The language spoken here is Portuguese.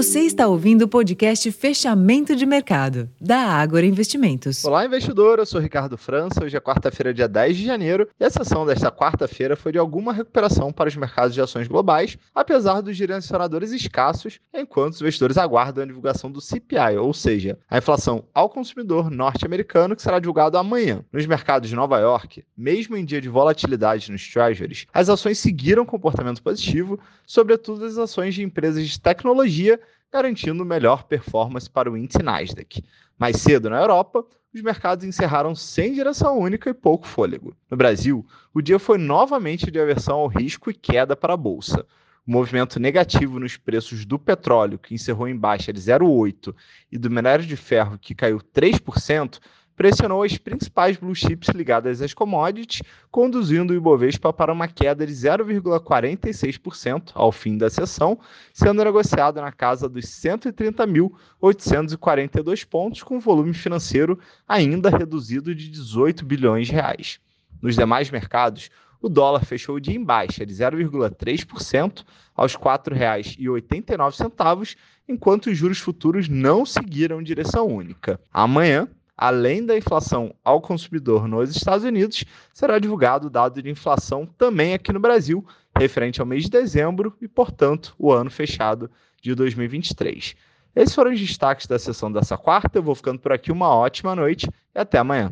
Você está ouvindo o podcast Fechamento de Mercado, da Ágora Investimentos. Olá, investidor. Eu sou Ricardo França. Hoje é quarta-feira, dia 10 de janeiro, e a sessão desta quarta-feira foi de alguma recuperação para os mercados de ações globais, apesar dos direcionadores escassos, enquanto os investidores aguardam a divulgação do CPI, ou seja, a inflação ao consumidor norte-americano, que será divulgado amanhã. Nos mercados de Nova York, mesmo em dia de volatilidade nos treasuries, as ações seguiram comportamento positivo, sobretudo as ações de empresas de tecnologia garantindo melhor performance para o índice Nasdaq. Mais cedo na Europa, os mercados encerraram sem direção única e pouco fôlego. No Brasil, o dia foi novamente de aversão ao risco e queda para a bolsa. O movimento negativo nos preços do petróleo, que encerrou em baixa de 0,8%, e do minério de ferro, que caiu 3%, pressionou as principais blue chips ligadas às commodities, conduzindo o Ibovespa para uma queda de 0,46% ao fim da sessão, sendo negociado na casa dos 130.842 pontos, com volume financeiro ainda reduzido de 18 bilhões de reais. Nos demais mercados, o dólar fechou o dia em baixa de 0,3% aos R$ 4,89, enquanto os juros futuros não seguiram direção única. Amanhã, além da inflação ao consumidor nos Estados Unidos, será divulgado o dado de inflação também aqui no Brasil, referente ao mês de dezembro e, portanto, o ano fechado de 2023. Esses foram os destaques da sessão dessa quarta. Eu vou ficando por aqui. Uma ótima noite e até amanhã.